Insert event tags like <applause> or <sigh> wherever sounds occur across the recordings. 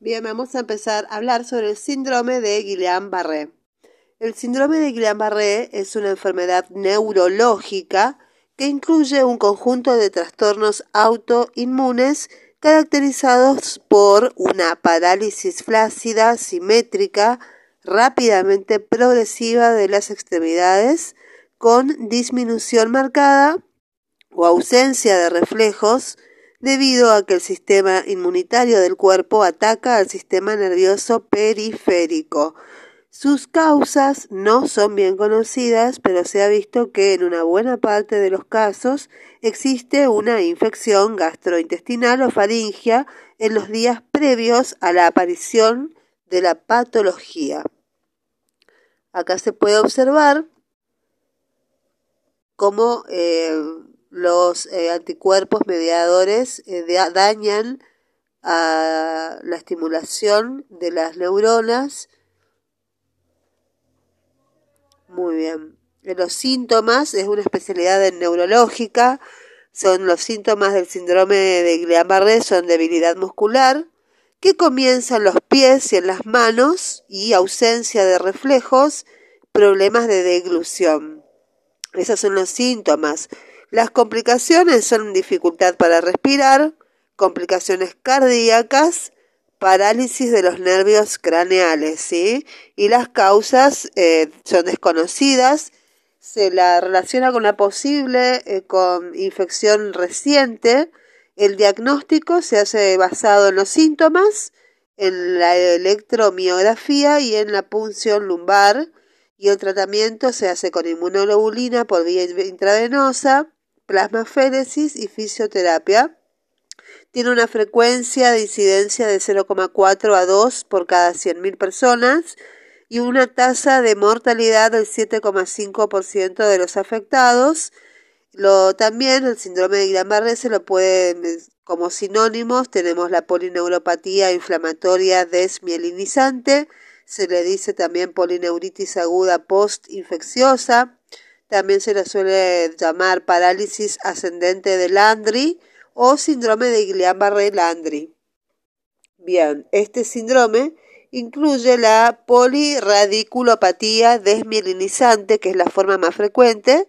Bien, vamos a empezar a hablar sobre el síndrome de Guillain-Barré. El síndrome de Guillain-Barré es una enfermedad neurológica que incluye un conjunto de trastornos autoinmunes caracterizados por una parálisis flácida, simétrica, rápidamente progresiva de las extremidades, con disminución marcada o ausencia de reflejos, debido a que el sistema inmunitario del cuerpo ataca al sistema nervioso periférico. Sus causas no son bien conocidas, pero se ha visto que en una buena parte de los casos existe una infección gastrointestinal o faringia en los días previos a la aparición de la patología. Acá se puede observar cómo eh, los eh, anticuerpos mediadores eh, dañan a la estimulación de las neuronas. Muy bien. Los síntomas es una especialidad neurológica. Son los síntomas del síndrome de Guillain-Barré son debilidad muscular, que comienza en los pies y en las manos y ausencia de reflejos, problemas de deglución. Esos son los síntomas. Las complicaciones son dificultad para respirar, complicaciones cardíacas, parálisis de los nervios craneales, ¿sí? Y las causas eh, son desconocidas. Se la relaciona con la posible eh, con infección reciente. El diagnóstico se hace basado en los síntomas, en la electromiografía y en la punción lumbar. Y el tratamiento se hace con inmunoglobulina por vía intravenosa plasmaféresis y fisioterapia. Tiene una frecuencia de incidencia de 0,4 a 2 por cada 100.000 personas y una tasa de mortalidad del 7,5% de los afectados. Lo, también el síndrome de Guillain-Barré se lo puede, como sinónimos, tenemos la polineuropatía inflamatoria desmielinizante, se le dice también polineuritis aguda postinfecciosa, también se le suele llamar parálisis ascendente de Landry o síndrome de Guillain-Barré-Landry. Bien, este síndrome incluye la poliradiculopatía desmielinizante, que es la forma más frecuente,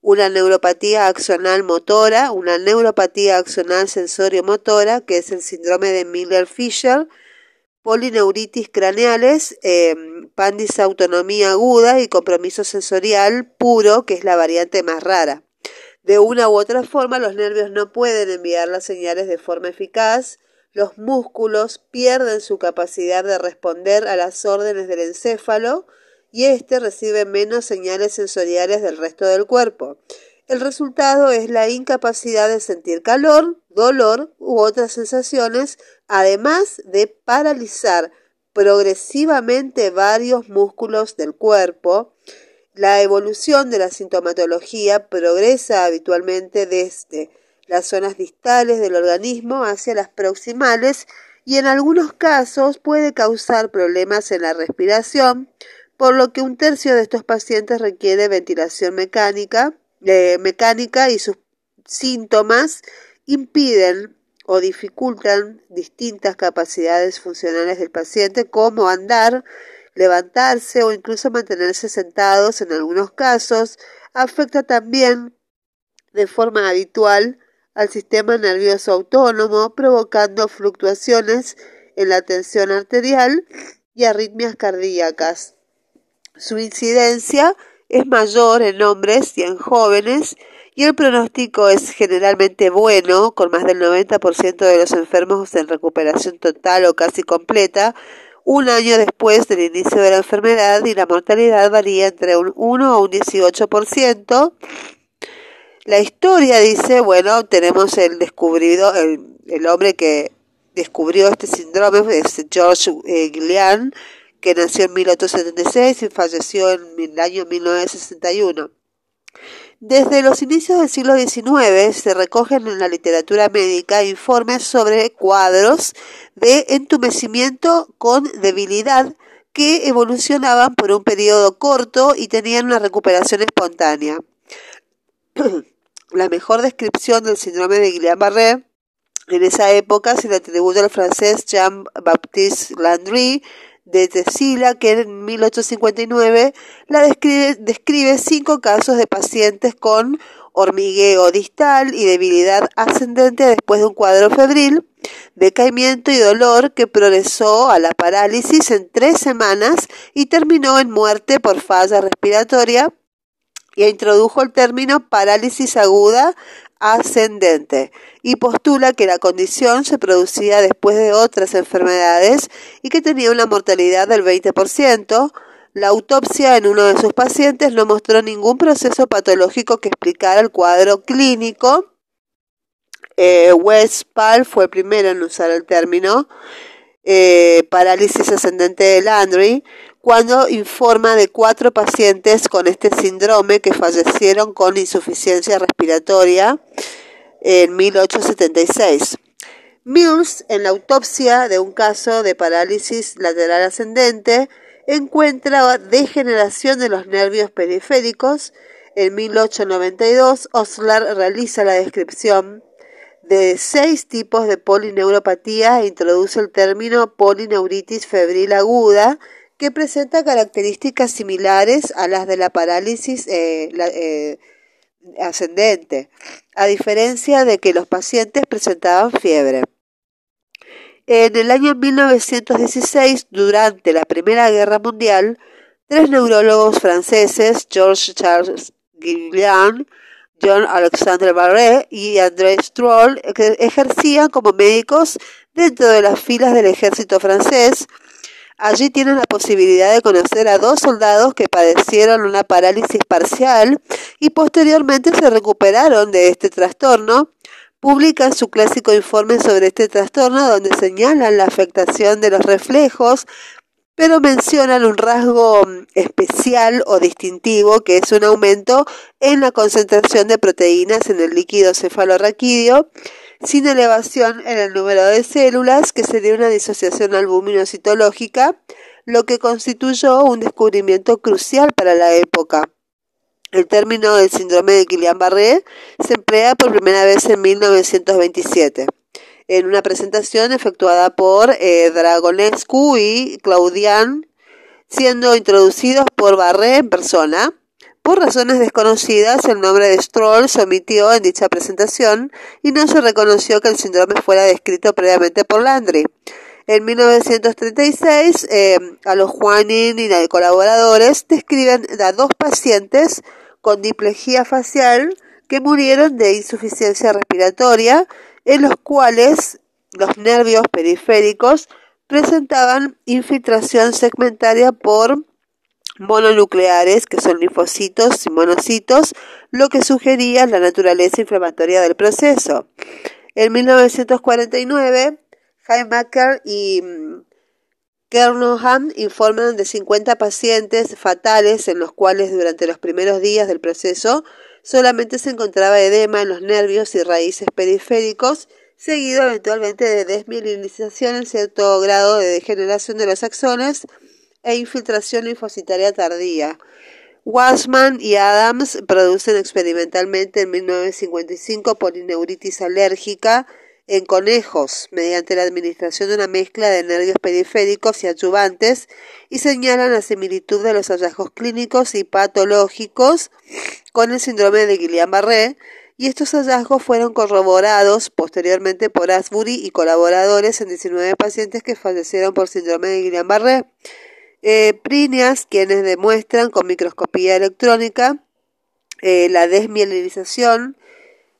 una neuropatía axonal motora, una neuropatía axonal sensorio-motora, que es el síndrome de Miller-Fisher, polineuritis craneales, eh, pandisautonomía aguda y compromiso sensorial puro, que es la variante más rara. De una u otra forma, los nervios no pueden enviar las señales de forma eficaz, los músculos pierden su capacidad de responder a las órdenes del encéfalo y éste recibe menos señales sensoriales del resto del cuerpo. El resultado es la incapacidad de sentir calor, dolor u otras sensaciones, además de paralizar progresivamente varios músculos del cuerpo. La evolución de la sintomatología progresa habitualmente desde las zonas distales del organismo hacia las proximales y en algunos casos puede causar problemas en la respiración, por lo que un tercio de estos pacientes requiere ventilación mecánica mecánica y sus síntomas impiden o dificultan distintas capacidades funcionales del paciente como andar, levantarse o incluso mantenerse sentados en algunos casos. Afecta también de forma habitual al sistema nervioso autónomo, provocando fluctuaciones en la tensión arterial y arritmias cardíacas. Su incidencia es mayor en hombres y en jóvenes y el pronóstico es generalmente bueno, con más del 90% de los enfermos en recuperación total o casi completa, un año después del inicio de la enfermedad y la mortalidad varía entre un 1 o un 18%. La historia dice, bueno, tenemos el descubrido, el, hombre que descubrió este síndrome, es George eh, que nació en 1876 y falleció en el año 1961. Desde los inicios del siglo XIX se recogen en la literatura médica informes sobre cuadros de entumecimiento con debilidad que evolucionaban por un periodo corto y tenían una recuperación espontánea. la mejor descripción del síndrome de Guillain-Barré En esa época se le atribuye al francés Jean-Baptiste Landry de Tesila, que en 1859 la describe, describe cinco casos de pacientes con hormigueo distal y debilidad ascendente después de un cuadro febril, decaimiento y dolor que progresó a la parálisis en tres semanas y terminó en muerte por falla respiratoria y introdujo el término parálisis aguda ascendente y postula que la condición se producía después de otras enfermedades y que tenía una mortalidad del 20%. La autopsia en uno de sus pacientes no mostró ningún proceso patológico que explicara el cuadro clínico. Eh, Westphal fue el primero en usar el término eh, parálisis ascendente de Landry cuando informa de cuatro pacientes con este síndrome que fallecieron con insuficiencia respiratoria en 1876. Mills, en la autopsia de un caso de parálisis lateral ascendente, encuentra degeneración de los nervios periféricos. En 1892, Osler realiza la descripción de seis tipos de polineuropatía e introduce el término polineuritis febril aguda, que presenta características similares a las de la parálisis eh, eh, ascendente, a diferencia de que los pacientes presentaban fiebre. En el año 1916, durante la Primera Guerra Mundial, tres neurólogos franceses, Georges Charles Guillain, John Alexander Barré y André Stroll, ejercían como médicos dentro de las filas del ejército francés, Allí tienen la posibilidad de conocer a dos soldados que padecieron una parálisis parcial y posteriormente se recuperaron de este trastorno. Publican su clásico informe sobre este trastorno donde señalan la afectación de los reflejos, pero mencionan un rasgo especial o distintivo que es un aumento en la concentración de proteínas en el líquido cefalorraquídeo sin elevación en el número de células, que sería una disociación albuminocitológica, lo que constituyó un descubrimiento crucial para la época. El término del síndrome de Guillain-Barré se emplea por primera vez en 1927 en una presentación efectuada por eh, Dragonescu y Claudian, siendo introducidos por Barré en persona. Por razones desconocidas, el nombre de Stroll se omitió en dicha presentación y no se reconoció que el síndrome fuera descrito previamente por Landry. En 1936, eh, a los Juanin y los colaboradores describen a dos pacientes con diplejía facial que murieron de insuficiencia respiratoria, en los cuales los nervios periféricos presentaban infiltración segmentaria por mononucleares, que son linfocitos y monocitos, lo que sugería la naturaleza inflamatoria del proceso. En 1949, Heimaker y mm, Kernohan informan de 50 pacientes fatales en los cuales durante los primeros días del proceso solamente se encontraba edema en los nervios y raíces periféricos, seguido eventualmente de desmielinización en cierto grado de degeneración de los axones e infiltración linfocitaria tardía. Wasman y Adams producen experimentalmente en 1955 polineuritis alérgica en conejos mediante la administración de una mezcla de nervios periféricos y adyuvantes y señalan la similitud de los hallazgos clínicos y patológicos con el síndrome de Guillain-Barré y estos hallazgos fueron corroborados posteriormente por Asbury y colaboradores en 19 pacientes que fallecieron por síndrome de Guillain-Barré. Eh, quienes demuestran con microscopía electrónica eh, la desmielinización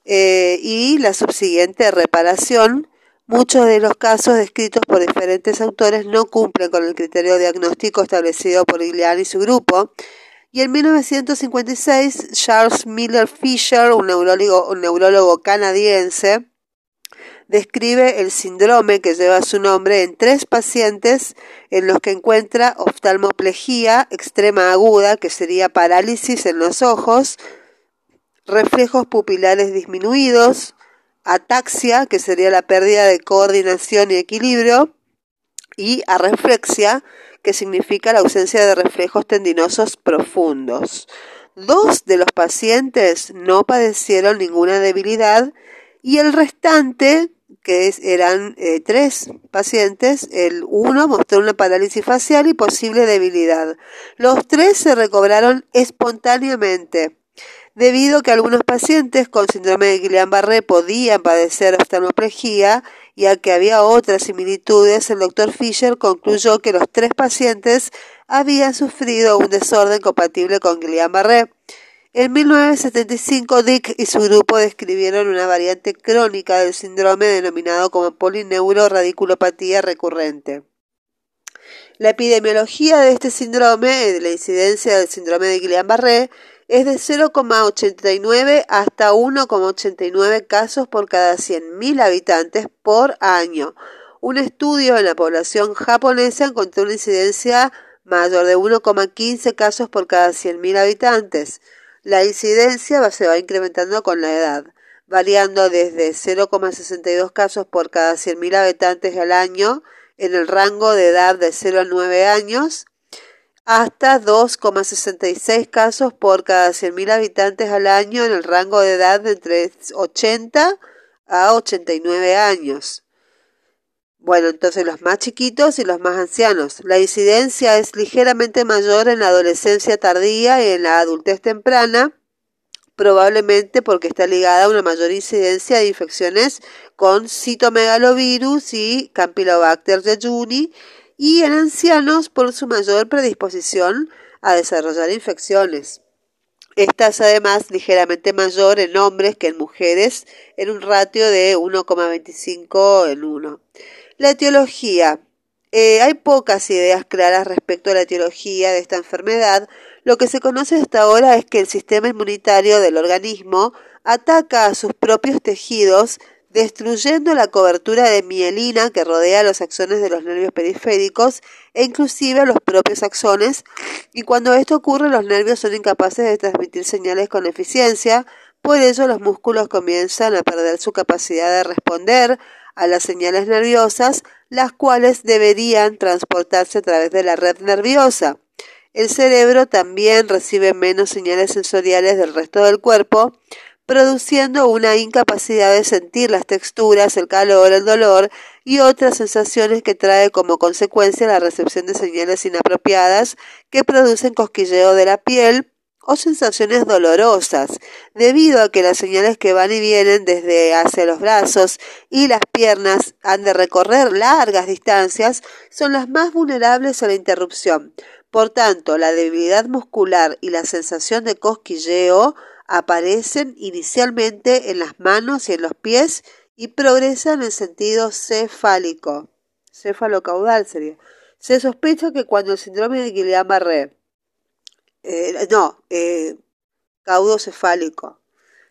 eh, y la subsiguiente reparación. Muchos de los casos descritos por diferentes autores no cumplen con el criterio diagnóstico establecido por Giuliani y su grupo. Y en 1956, Charles Miller Fisher, un neurólogo canadiense, describe el síndrome que lleva su nombre en tres pacientes en los que encuentra oftalmoplejía extrema aguda, que sería parálisis en los ojos, reflejos pupilares disminuidos, ataxia, que sería la pérdida de coordinación y equilibrio, y arreflexia, que significa la ausencia de reflejos tendinosos profundos. Dos de los pacientes no padecieron ninguna debilidad y el restante que eran eh, tres pacientes, el uno mostró una parálisis facial y posible debilidad. Los tres se recobraron espontáneamente. Debido a que algunos pacientes con síndrome de Guillain-Barré podían padecer oftalmoplejía y a que había otras similitudes, el doctor Fisher concluyó que los tres pacientes habían sufrido un desorden compatible con Guillain-Barré. En 1975, Dick y su grupo describieron una variante crónica del síndrome denominado como polineuroradicupatía recurrente. La epidemiología de este síndrome, de la incidencia del síndrome de Guillain-Barré, es de 0,89 hasta 1,89 casos por cada 100.000 habitantes por año. Un estudio en la población japonesa encontró una incidencia mayor de 1,15 casos por cada 100.000 habitantes. La incidencia se va incrementando con la edad, variando desde 0,62 casos por cada 100.000 habitantes al año en el rango de edad de 0 a 9 años hasta 2,66 casos por cada 100.000 habitantes al año en el rango de edad de entre 80 a 89 años. Bueno, entonces los más chiquitos y los más ancianos. La incidencia es ligeramente mayor en la adolescencia tardía y en la adultez temprana, probablemente porque está ligada a una mayor incidencia de infecciones con citomegalovirus y Campylobacter jejuni y en ancianos por su mayor predisposición a desarrollar infecciones. Esta es además ligeramente mayor en hombres que en mujeres en un ratio de 1,25 en 1. La etiología. Eh, hay pocas ideas claras respecto a la etiología de esta enfermedad. Lo que se conoce hasta ahora es que el sistema inmunitario del organismo ataca a sus propios tejidos destruyendo la cobertura de mielina que rodea los axones de los nervios periféricos e inclusive a los propios axones y cuando esto ocurre los nervios son incapaces de transmitir señales con eficiencia, por ello los músculos comienzan a perder su capacidad de responder a las señales nerviosas, las cuales deberían transportarse a través de la red nerviosa. El cerebro también recibe menos señales sensoriales del resto del cuerpo, produciendo una incapacidad de sentir las texturas, el calor, el dolor y otras sensaciones que trae como consecuencia la recepción de señales inapropiadas que producen cosquilleo de la piel, o sensaciones dolorosas, debido a que las señales que van y vienen desde hacia los brazos y las piernas han de recorrer largas distancias, son las más vulnerables a la interrupción. Por tanto, la debilidad muscular y la sensación de cosquilleo aparecen inicialmente en las manos y en los pies y progresan en sentido cefálico. Cefalocaudal sería. Se sospecha que cuando el síndrome de Guillain-Barré eh, no, eh, caudocefálico.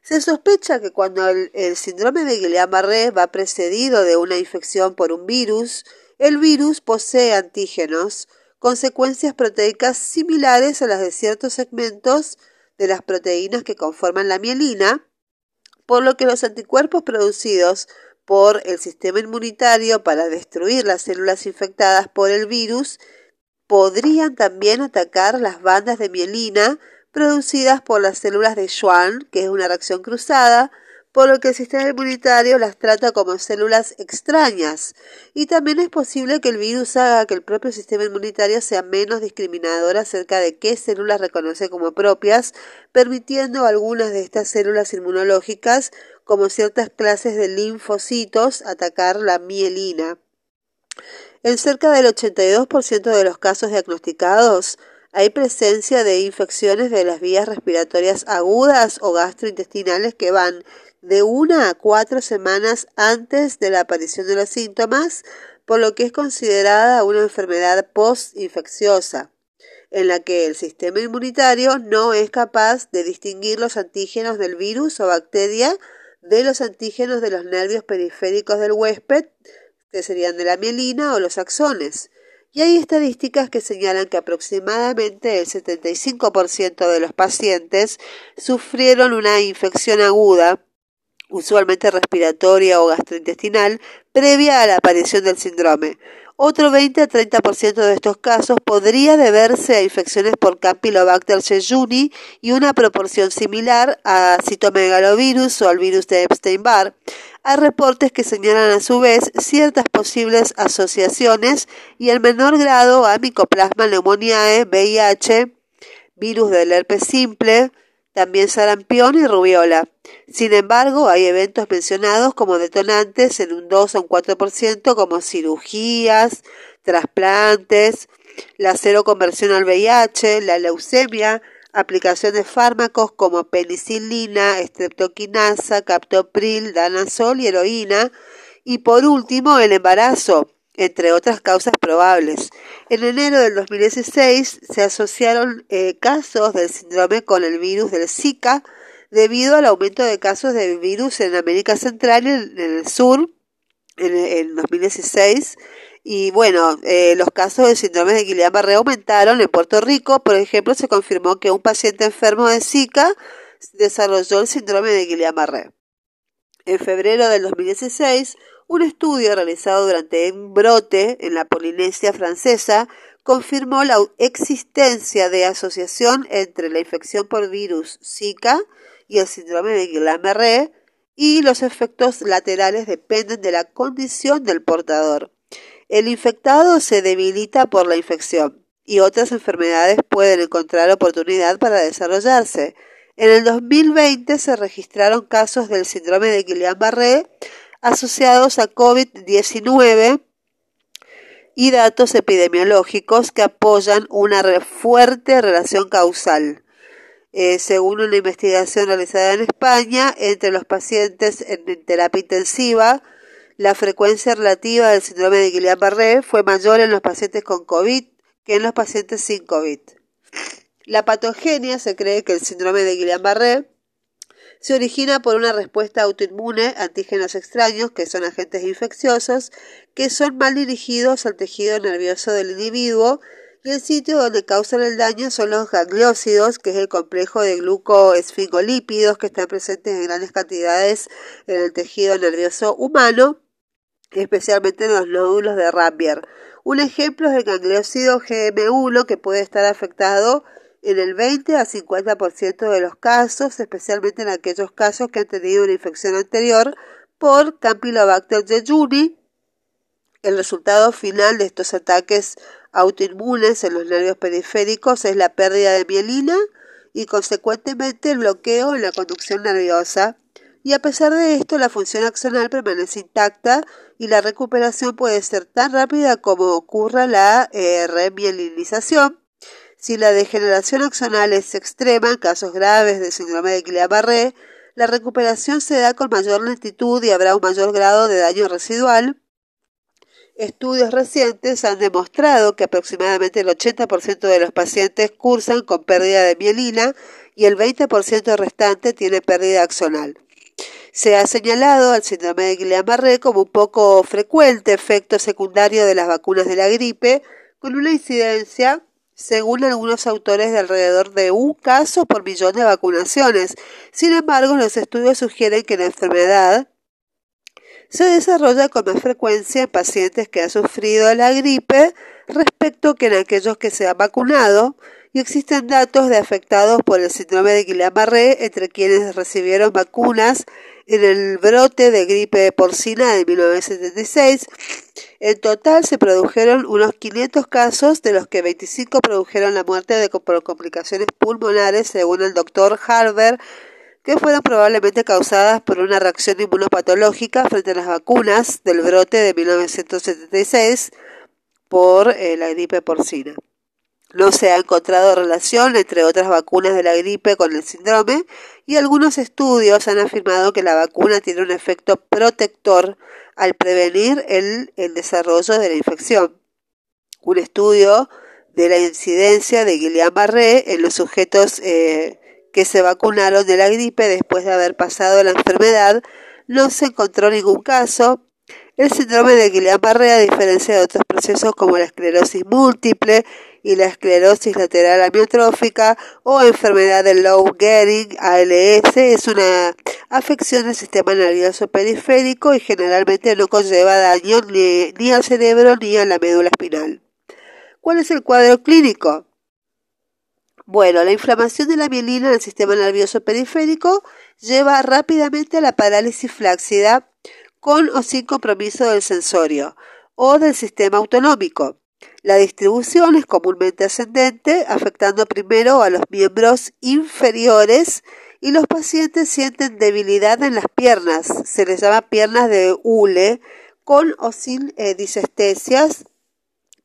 Se sospecha que cuando el, síndrome de Guillain-Barré va precedido de una infección por un virus, el virus posee antígenos, consecuencias proteicas similares a las de ciertos segmentos de las proteínas que conforman la mielina, por lo que los anticuerpos producidos por el sistema inmunitario para destruir las células infectadas por el virus podrían también atacar las bandas de mielina producidas por las células de Schwann, que es una reacción cruzada, por lo que el sistema inmunitario las trata como células extrañas. Y también es posible que el virus haga que el propio sistema inmunitario sea menos discriminador acerca de qué células reconoce como propias, permitiendo a algunas de estas células inmunológicas, como ciertas clases de linfocitos, atacar la mielina. En cerca del 82% de los casos diagnosticados hay presencia de infecciones de las vías respiratorias agudas o gastrointestinales que van de una a cuatro semanas antes de la aparición de los síntomas, por lo que es considerada una enfermedad postinfecciosa, en la que el sistema inmunitario no es capaz de distinguir los antígenos del virus o bacteria de los antígenos de los nervios periféricos del huésped que serían de la mielina o los axones. Y hay estadísticas que señalan que aproximadamente el 75% de los pacientes sufrieron una infección aguda usualmente respiratoria o gastrointestinal, previa a la aparición del síndrome. Otro 20 a 30% de estos casos podría deberse a infecciones por Campylobacter jejuni y una proporción similar a citomegalovirus o al virus de Epstein-Barr. Hay reportes que señalan a su vez ciertas posibles asociaciones y en menor grado a Mycoplasma pneumoniae, VIH, virus del herpes simple, también sarampión y rubiola. Sin embargo, hay eventos mencionados como detonantes en un 2 o un 4%, como cirugías, trasplantes, la cero conversión al VIH, la leucemia, aplicación de fármacos como penicilina, estreptoquinasa, captopril, danazol y heroína, y por último el embarazo, entre otras causas probables. En enero del 2016 se asociaron eh, casos del síndrome con el virus del Zika debido al aumento de casos de virus en América Central y en, el sur en, 2016. Y bueno, eh, los casos de síndrome de Guillain-Barré aumentaron. En Puerto Rico, por ejemplo, se confirmó que un paciente enfermo de Zika desarrolló el síndrome de Guillain-Barré. En febrero del 2016, un estudio realizado durante un brote en la Polinesia francesa confirmó la existencia de asociación entre la infección por virus Zika y el síndrome de Guillain-Barré y los efectos laterales dependen de la condición del portador. El infectado se debilita por la infección y otras enfermedades pueden encontrar oportunidad para desarrollarse. En el 2020 se registraron casos del síndrome de Guillain-Barré asociados a COVID-19 y datos epidemiológicos que apoyan una fuerte relación causal. Eh, según una investigación realizada en España, entre los pacientes en terapia intensiva, la frecuencia relativa del síndrome de Guillain-Barré fue mayor en los pacientes con COVID que en los pacientes sin COVID. La patogenia se cree que el síndrome de Guillain-Barré se origina por una respuesta autoinmune a antígenos extraños, que son agentes infecciosos, que son mal dirigidos al tejido nervioso del individuo y el sitio donde causan el daño son los gangliósidos, que es el complejo de glucoesfingolípidos que están presentes en grandes cantidades en el tejido nervioso humano, especialmente en los nódulos de Rambier. Un ejemplo es el gangliósido GM1 que puede estar afectado en el 20 a 50% de los casos, especialmente en aquellos casos que han tenido una infección anterior por Campylobacter jejuni. El resultado final de estos ataques autoinmunes en los nervios periféricos es la pérdida de mielina y consecuentemente el bloqueo en la conducción nerviosa. Y a pesar de esto, la función axonal permanece intacta y la recuperación puede ser tan rápida como ocurra la eh, remielinización si la degeneración axonal es extrema, en casos graves de síndrome de Guillain-Barré, la recuperación se da con mayor lentitud y habrá un mayor grado de daño residual. Estudios recientes han demostrado que aproximadamente el 80% de los pacientes cursan con pérdida de mielina y el 20% restante tiene pérdida axonal. Se ha señalado al síndrome de Guillain-Barré como un poco frecuente efecto secundario de las vacunas de la gripe, con una incidencia según algunos autores de alrededor de un caso por millón de vacunaciones. Sin embargo, los estudios sugieren que la enfermedad se desarrolla con más frecuencia en pacientes que han sufrido la gripe respecto que en aquellos que se han vacunado y existen datos de afectados por el síndrome de Guillain-Barré entre quienes recibieron vacunas en el brote de gripe porcina de 1976. En total se produjeron unos 500 casos, de los que 25 produjeron la muerte de, por complicaciones pulmonares, según el doctor Harber, que fueron probablemente causadas por una reacción inmunopatológica frente a las vacunas del brote de 1976 por eh, la gripe porcina. No se ha encontrado relación entre otras vacunas de la gripe con el síndrome y algunos estudios han afirmado que la vacuna tiene un efecto protector al prevenir el, desarrollo de la infección. Un estudio de la incidencia de Guillain-Barré en los sujetos eh, que se vacunaron de la gripe después de haber pasado la enfermedad no se encontró ningún caso El síndrome de Guillain-Barré, a diferencia de otros procesos como la esclerosis múltiple y la esclerosis lateral amiotrófica o enfermedad de Low Gehrig, ALS, es una afección del sistema nervioso periférico y generalmente no conlleva daño ni, ni al cerebro ni a la médula espinal. ¿Cuál es el cuadro clínico? Bueno, la inflamación de la mielina en el sistema nervioso periférico lleva rápidamente a la parálisis flácida con o sin compromiso del sensorio o del sistema autonómico. La distribución es comúnmente ascendente, afectando primero a los miembros inferiores y los pacientes sienten debilidad en las piernas. Se les llama piernas de hule con o sin eh, disestesias,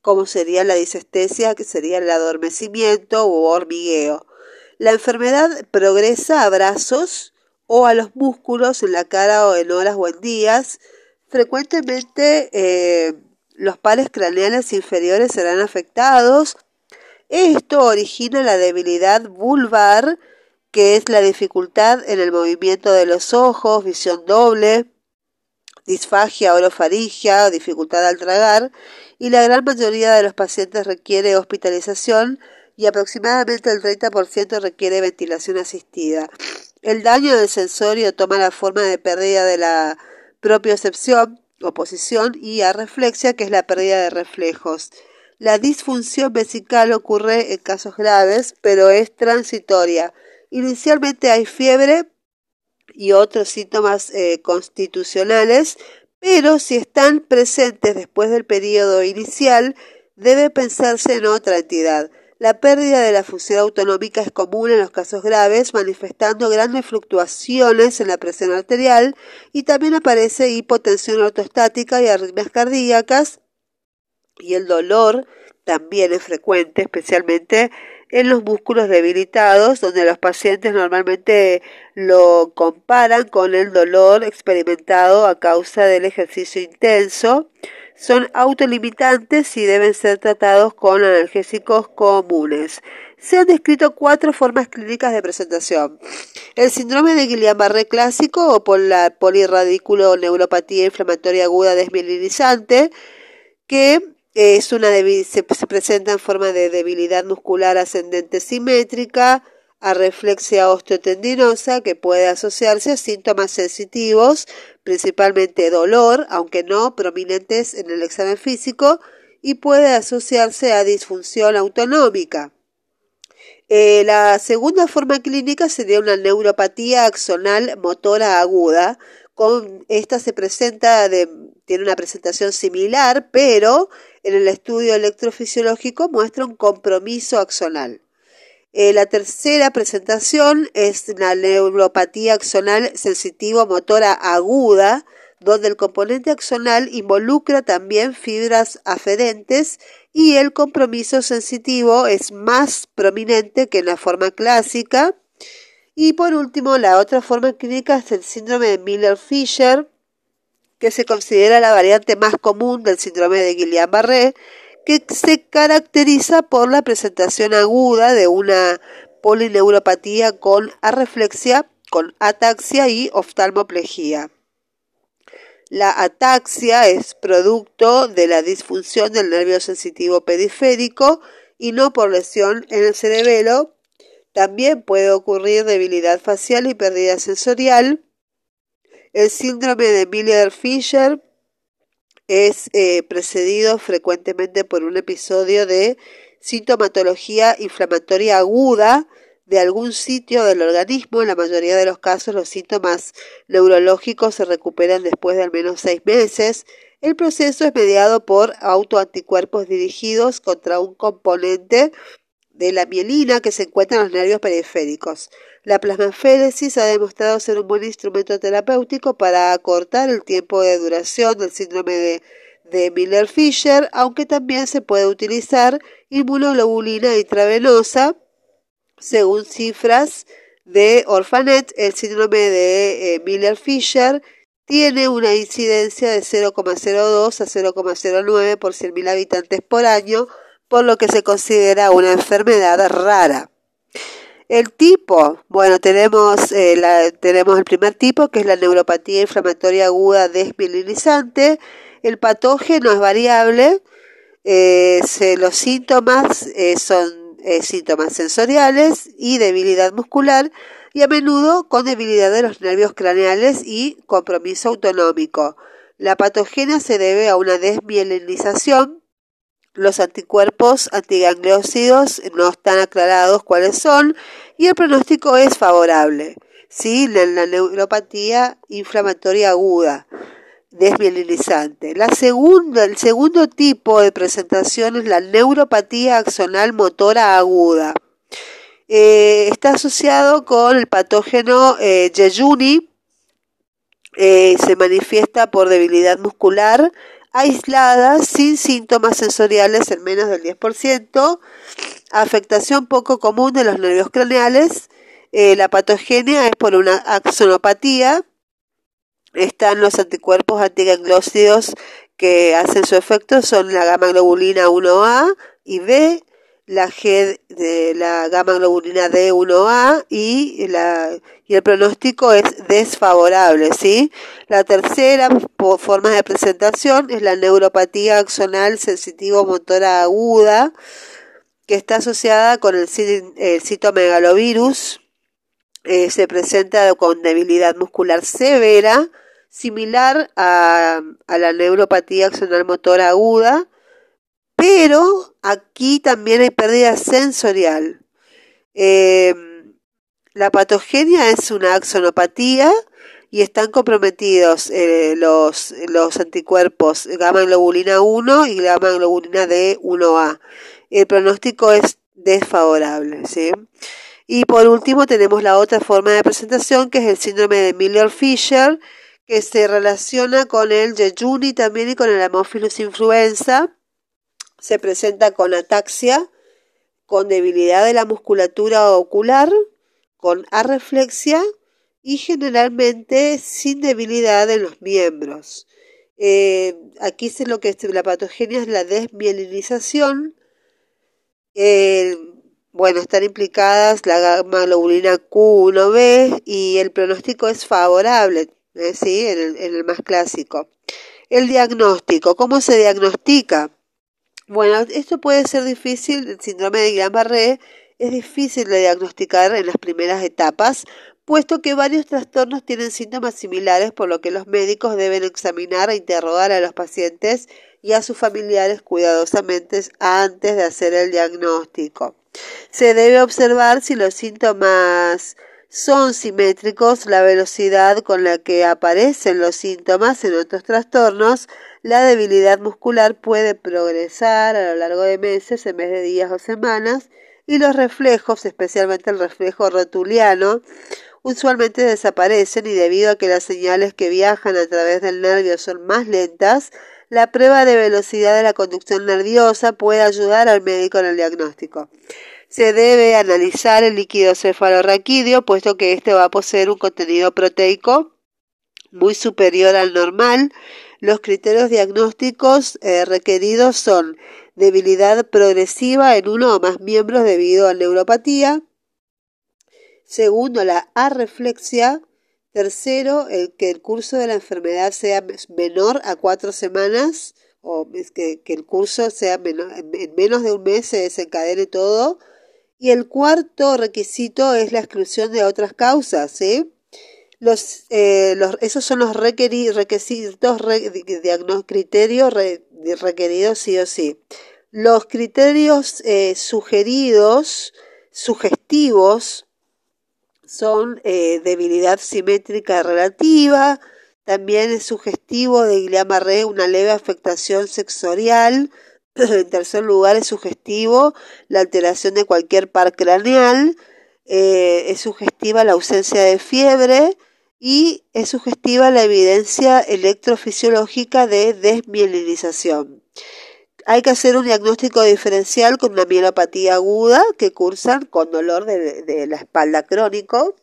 como sería la disestesia, que sería el adormecimiento u hormigueo. La enfermedad progresa a brazos o a los músculos en la cara o en horas o en días. Frecuentemente eh, los pares craneales inferiores serán afectados. Esto origina la debilidad vulvar, que es la dificultad en el movimiento de los ojos, visión doble, disfagia orofaringia o dificultad al tragar, y la gran mayoría de los pacientes requiere hospitalización y aproximadamente el 30% requiere ventilación asistida. El daño del sensorio toma la forma de pérdida de la propiocepción, oposición y arreflexia, que es la pérdida de reflejos. La disfunción vesical ocurre en casos graves, pero es transitoria. Inicialmente hay fiebre y otros síntomas eh, constitucionales, pero si están presentes después del periodo inicial, debe pensarse en otra entidad. La pérdida de la función autonómica es común en los casos graves, manifestando grandes fluctuaciones en la presión arterial y también aparece hipotensión ortostática y arritmias cardíacas. Y el dolor también es frecuente, especialmente en los músculos debilitados, donde los pacientes normalmente lo comparan con el dolor experimentado a causa del ejercicio intenso son autolimitantes y deben ser tratados con analgésicos comunes. Se han descrito cuatro formas clínicas de presentación. El síndrome de Guillain-Barré clásico o por la polirradículo neuropatía inflamatoria aguda desmielinizante, que es una se, se presenta en forma de debilidad muscular ascendente simétrica, arreflexia osteotendinosa que puede asociarse a síntomas sensitivos, principalmente dolor, aunque no prominentes en el examen físico, y puede asociarse a disfunción autonómica. Eh, la segunda forma clínica sería una neuropatía axonal motora aguda. Con esta se presenta tiene una presentación similar, pero en el estudio electrofisiológico muestra un compromiso axonal. Eh, la tercera presentación es la neuropatía axonal sensitivo motora aguda, donde el componente axonal involucra también fibras aferentes y el compromiso sensitivo es más prominente que en la forma clásica. Y por último, la otra forma clínica es el síndrome de Miller-Fisher, que se considera la variante más común del síndrome de Guillain-Barré que se caracteriza por la presentación aguda de una polineuropatía con arreflexia, con ataxia y oftalmoplejía. La ataxia es producto de la disfunción del nervio sensitivo periférico y no por lesión en el cerebelo. También puede ocurrir debilidad facial y pérdida sensorial. El síndrome de Miller-Fisher es eh, precedido frecuentemente por un episodio de sintomatología inflamatoria aguda de algún sitio del organismo. En la mayoría de los casos los síntomas neurológicos se recuperan después de al menos seis meses. El proceso es mediado por autoanticuerpos dirigidos contra un componente de la mielina que se encuentra en los nervios periféricos. La plasmaféresis ha demostrado ser un buen instrumento terapéutico para acortar el tiempo de duración del síndrome de, Miller-Fisher, aunque también se puede utilizar inmunoglobulina intravenosa. Según cifras de Orphanet, el síndrome de eh, Miller-Fisher tiene una incidencia de 0,02 a 0,09 por 100.000 habitantes por año, por lo que se considera una enfermedad rara. El tipo, bueno, tenemos, eh, la, tenemos el primer tipo, que es la neuropatía inflamatoria aguda desmielinizante. El patógeno es variable. Eh, los síntomas eh, son síntomas sensoriales y debilidad muscular y a menudo con debilidad de los nervios craneales y compromiso autonómico. La patogenia se debe a una desmielinización los anticuerpos antigangliósidos no están aclarados cuáles son y el pronóstico es favorable. ¿sí? La, neuropatía inflamatoria aguda, desmielinizante. La segunda, el segundo tipo de presentación es la neuropatía axonal motora aguda. Eh, está asociado con el patógeno eh, Yeyuni, eh, se manifiesta por debilidad muscular, aislada, sin síntomas sensoriales en menos del 10%, afectación poco común de los nervios craneales, eh, la patogenia es por una axonopatía, están los anticuerpos antiganglósidos que hacen su efecto, son la gamma globulina 1A y B, la G de la gamma globulina D1A y, la, y el pronóstico es desfavorable, ¿sí? La tercera forma de presentación es la neuropatía axonal sensitivo motora aguda, que está asociada con el, citomegalovirus. Eh, se presenta con debilidad muscular severa, similar a, a la neuropatía axonal motora aguda, pero aquí también hay pérdida sensorial. Em, la patogenia es una axonopatía y están comprometidos eh, los, anticuerpos gamma globulina 1 y gamma globulina D1A. El pronóstico es desfavorable. ¿sí? Y por último tenemos la otra forma de presentación que es el síndrome de Miller-Fisher que se relaciona con el Jejuni también y con el Haemophilus influenza se presenta con ataxia, con debilidad de la musculatura ocular, con arreflexia y generalmente sin debilidad en los miembros. Eh, aquí se lo que es la patogenia es la desmielinización. Bueno, están implicadas la gamma globulina Q1B y el pronóstico es favorable, eh, ¿sí? en el más clásico. El diagnóstico, ¿cómo se diagnostica? Bueno, esto puede ser difícil, el síndrome de Guillain-Barré es difícil de diagnosticar en las primeras etapas, puesto que varios trastornos tienen síntomas similares, por lo que los médicos deben examinar e interrogar a los pacientes y a sus familiares cuidadosamente antes de hacer el diagnóstico. Se debe observar si los síntomas son simétricos, la velocidad con la que aparecen los síntomas en otros trastornos, la debilidad muscular puede progresar a lo largo de meses en vez de días o semanas y los reflejos, especialmente el reflejo rotuliano, usualmente desaparecen y debido a que las señales que viajan a través del nervio son más lentas, la prueba de velocidad de la conducción nerviosa puede ayudar al médico en el diagnóstico. Se debe analizar el líquido cefalorraquídeo, puesto que este va a poseer un contenido proteico muy superior al normal, los criterios diagnósticos eh, requeridos son debilidad progresiva en uno o más miembros debido a neuropatía. Segundo, la arreflexia. Tercero, el que el curso de la enfermedad sea menor a cuatro semanas o que, el curso sea en menos de un mes se desencadene todo. Y el cuarto requisito es la exclusión de otras causas, ¿sí? Los, eh, los, esos son los requisitos, criterios requeridos sí o sí. Los criterios eh, sugeridos, sugestivos, son eh, debilidad simétrica relativa, también es sugestivo de Guillain-Barré una leve afectación sensorial. <clears throat> En tercer lugar, es sugestivo la alteración de cualquier par craneal. es sugestiva la ausencia de fiebre y es sugestiva la evidencia electrofisiológica de desmielinización. Hay que hacer un diagnóstico diferencial con una mielopatía aguda que cursan con dolor de, la espalda crónico,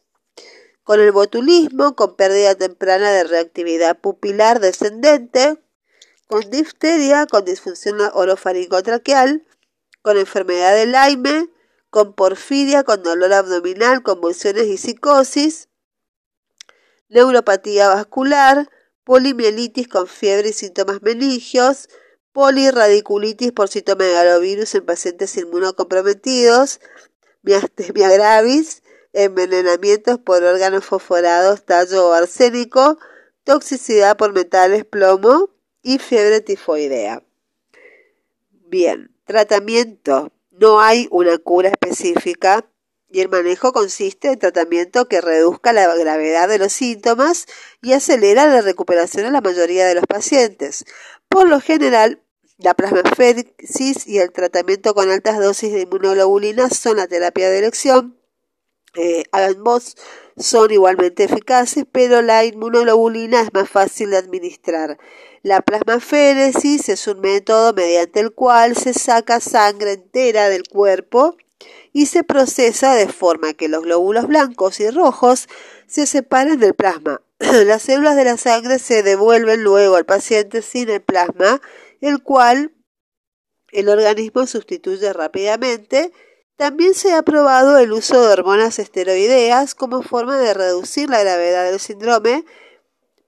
con el botulismo, con pérdida temprana de reactividad pupilar descendente, con difteria, con disfunción orofaringotraqueal, con enfermedad de Lyme, con porfiria, con dolor abdominal, convulsiones y psicosis, neuropatía vascular, polimielitis con fiebre y síntomas meningios, polirradiculitis por citomegalovirus en pacientes inmunocomprometidos, miastemia gravis, envenenamientos por órganos fosforados, tallo o arsénico, toxicidad por metales, plomo y fiebre tifoidea. Bien, tratamiento. No hay una cura específica y el manejo consiste en tratamiento que reduzca la gravedad de los síntomas y acelera la recuperación en la mayoría de los pacientes. Por lo general, la plasmaféresis y el tratamiento con altas dosis de inmunoglobulina son la terapia de elección. Eh, ambos son igualmente eficaces, pero la inmunoglobulina es más fácil de administrar. La plasmaféresis es un método mediante el cual se saca sangre entera del cuerpo y se procesa de forma que los glóbulos blancos y rojos se separen del plasma. <clears throat> Las células de la sangre se devuelven luego al paciente sin el plasma, el cual el organismo sustituye rápidamente. También se ha probado el uso de hormonas esteroideas como forma de reducir la gravedad del síndrome,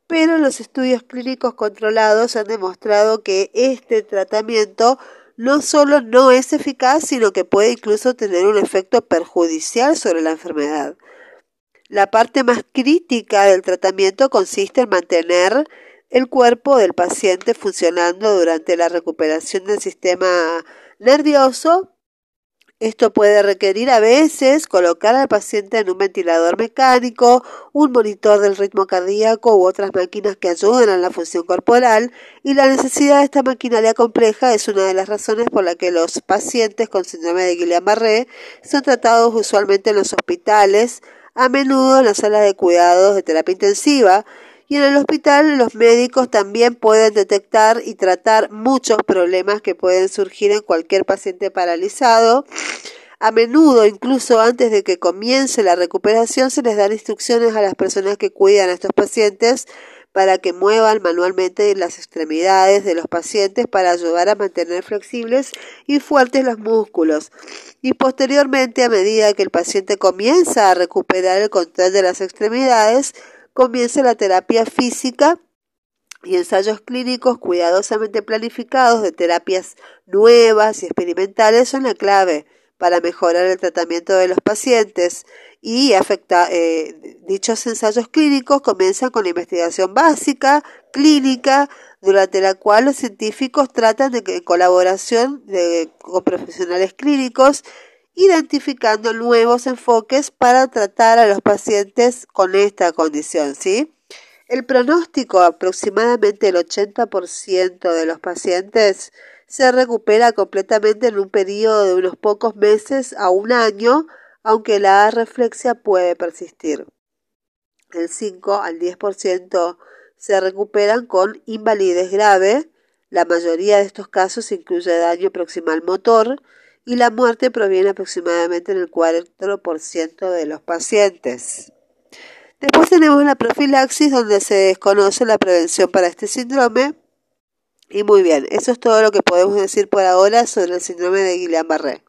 pero los estudios clínicos controlados han demostrado que este tratamiento no solo no es eficaz, sino que puede incluso tener un efecto perjudicial sobre la enfermedad. La parte más crítica del tratamiento consiste en mantener el cuerpo del paciente funcionando durante la recuperación del sistema nervioso esto puede requerir a veces colocar al paciente en un ventilador mecánico, un monitor del ritmo cardíaco u otras máquinas que ayuden a la función corporal y la necesidad de esta maquinaria compleja es una de las razones por la que los pacientes con síndrome de Guillain-Barré son tratados usualmente en los hospitales, a menudo en las salas de cuidados de terapia intensiva, y en el hospital los médicos también pueden detectar y tratar muchos problemas que pueden surgir en cualquier paciente paralizado. A menudo, incluso antes de que comience la recuperación, se les dan instrucciones a las personas que cuidan a estos pacientes para que muevan manualmente las extremidades de los pacientes para ayudar a mantener flexibles y fuertes los músculos. Y posteriormente, a medida que el paciente comienza a recuperar el control de las extremidades, comienza la terapia física y ensayos clínicos cuidadosamente planificados de terapias nuevas y experimentales son la clave para mejorar el tratamiento de los pacientes y afecta, eh, dichos ensayos clínicos comienzan con la investigación básica, clínica, durante la cual los científicos tratan de en colaboración con profesionales clínicos identificando nuevos enfoques para tratar a los pacientes con esta condición, ¿sí? El pronóstico, aproximadamente el 80% de los pacientes se recupera completamente en un periodo de unos pocos meses a un año, aunque la reflexia puede persistir. El 5 al 10% se recuperan con invalidez grave. La mayoría de estos casos incluye daño proximal motor, y la muerte proviene aproximadamente en el 4% de los pacientes. Después tenemos la profilaxis donde se desconoce la prevención para este síndrome. Y muy bien, eso es todo lo que podemos decir por ahora sobre el síndrome de Guillain-Barré.